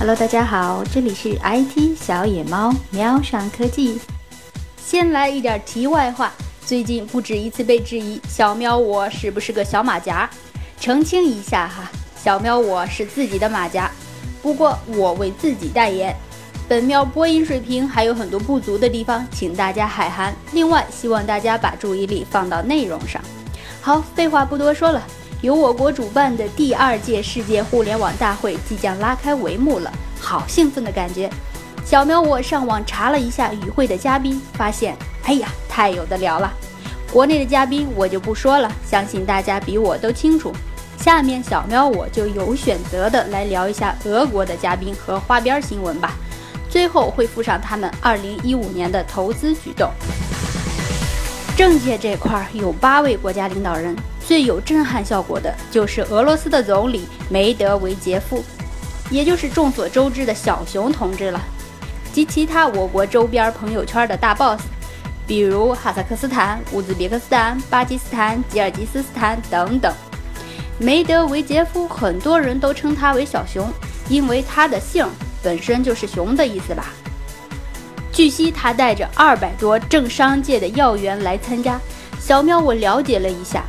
Hello，大家好，这里是 IT 小野猫喵上科技。先来一点题外话，最近不止一次被质疑小喵我是不是个小马甲，澄清一下哈，小喵我是自己的马甲，不过我为自己代言。本喵播音水平还有很多不足的地方，请大家海涵。另外，希望大家把注意力放到内容上。好，废话不多说了。由我国主办的第二届世界互联网大会即将拉开帷幕了，好兴奋的感觉！小喵我上网查了一下与会的嘉宾，发现，哎呀，太有的聊了。国内的嘉宾我就不说了，相信大家比我都清楚。下面小喵我就有选择的来聊一下俄国的嘉宾和花边新闻吧。最后会附上他们2015年的投资举动。政界这块有八位国家领导人。最有震撼效果的就是俄罗斯的总理梅德韦杰夫，也就是众所周知的小熊同志了，及其他我国周边朋友圈的大 boss，比如哈萨克斯坦、乌兹别克斯坦、巴基斯坦、吉尔吉斯斯坦等等。梅德韦杰夫很多人都称他为小熊，因为他的姓本身就是熊的意思吧。据悉，他带着二百多政商界的要员来参加。小喵，我了解了一下。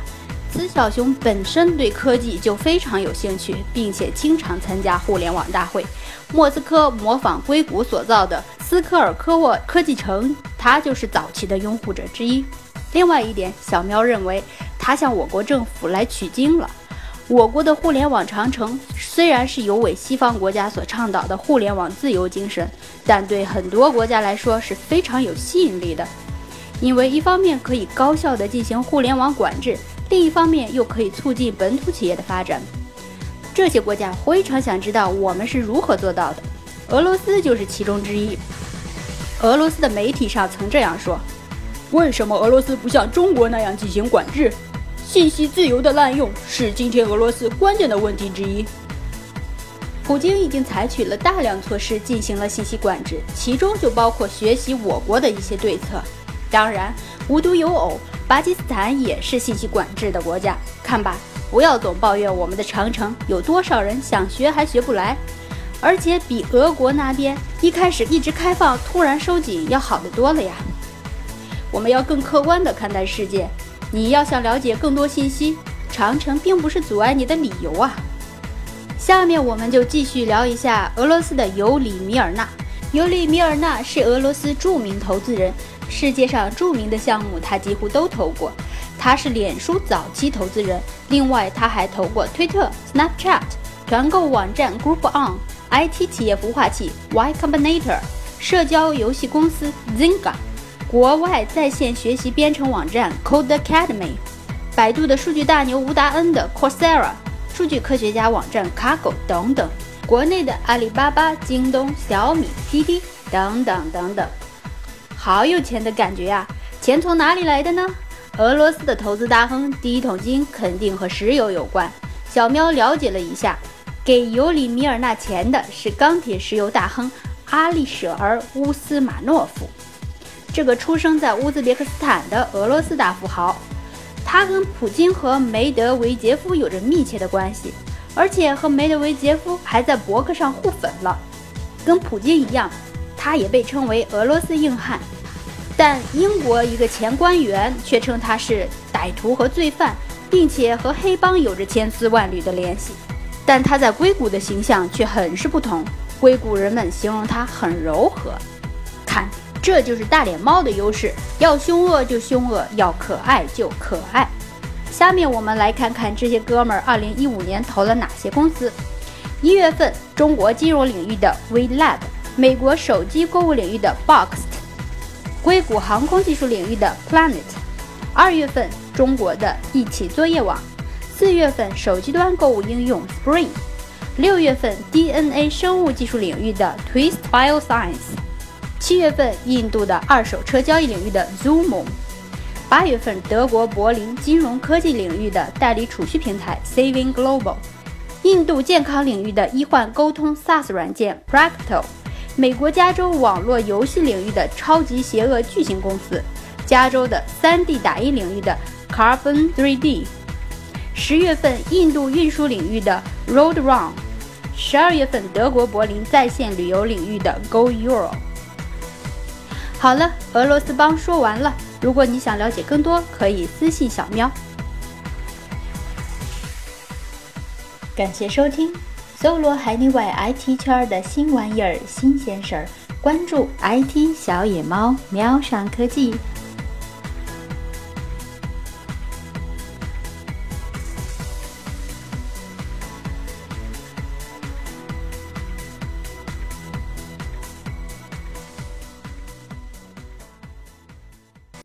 此小熊本身对科技就非常有兴趣，并且经常参加互联网大会。莫斯科模仿硅谷所造的斯科尔科沃科技城，他就是早期的拥护者之一。另外一点，小喵认为他向我国政府来取经了。我国的互联网长城虽然是有违西方国家所倡导的互联网自由精神，但对很多国家来说是非常有吸引力的，因为一方面可以高效地进行互联网管制。另一方面，又可以促进本土企业的发展。这些国家非常想知道我们是如何做到的，俄罗斯就是其中之一。俄罗斯的媒体上曾这样说：“为什么俄罗斯不像中国那样进行管制？信息自由的滥用是今天俄罗斯关键的问题之一。”普京已经采取了大量措施进行了信息管制，其中就包括学习我国的一些对策。当然，无独有偶。巴基斯坦也是信息管制的国家，看吧，不要总抱怨我们的长城有多少人想学还学不来，而且比俄国那边一开始一直开放，突然收紧要好得多了呀。我们要更客观地看待世界，你要想了解更多信息，长城并不是阻碍你的理由啊。下面我们就继续聊一下俄罗斯的尤里米尔纳。尤里米尔纳是俄罗斯著名投资人。世界上著名的项目，他几乎都投过。他是脸书早期投资人，另外他还投过推特、Snapchat、团购网站 Groupon、IT 企业孵化器 Y Combinator、社交游戏公司 Zynga、国外在线学习编程网站 Code Academy、百度的数据大牛吴达恩的 Coursera、数据科学家网站 Kaggle 等等，国内的阿里巴巴、京东、小米、滴滴等等等等。好有钱的感觉呀！钱从哪里来的呢？俄罗斯的投资大亨第一桶金肯定和石油有关。小喵了解了一下，给尤里米尔纳钱的是钢铁石油大亨阿利舍尔乌斯马诺夫，这个出生在乌兹别克斯坦的俄罗斯大富豪。他跟普京和梅德韦杰夫有着密切的关系，而且和梅德韦杰夫还在博客上互粉了。跟普京一样，他也被称为俄罗斯硬汉。但英国一个前官员却称他是歹徒和罪犯，并且和黑帮有着千丝万缕的联系。但他在硅谷的形象却很是不同，硅谷人们形容他很柔和。看，这就是大脸猫的优势，要凶恶就凶恶，要可爱就可爱。下面我们来看看这些哥们儿2015年投了哪些公司。一月份，中国金融领域的 WeLab，美国手机购物领域的 Boxed，。硅谷航空技术领域的 Planet，二月份中国的一起作业网，四月份手机端购物应用 Spring，六月份 DNA 生物技术领域的 Twist Bioscience，七月份印度的二手车交易领域的 Zoomo，八月份德国柏林金融科技领域的代理储蓄平台 Saving Global，印度健康领域的医患沟通 SaaS 软件 Practo。美国加州网络游戏领域的超级邪恶巨型公司，加州的 3D 打印领域的 Carbon 3D，十月份印度运输领域的 Road Run，十二月份德国柏林在线旅游领域的 Go Euro。好了，俄罗斯帮说完了。如果你想了解更多，可以私信小喵。感谢收听，搜罗海内外 IT 圈的新玩意儿、新鲜事儿，关注 IT 小野猫，喵上科技。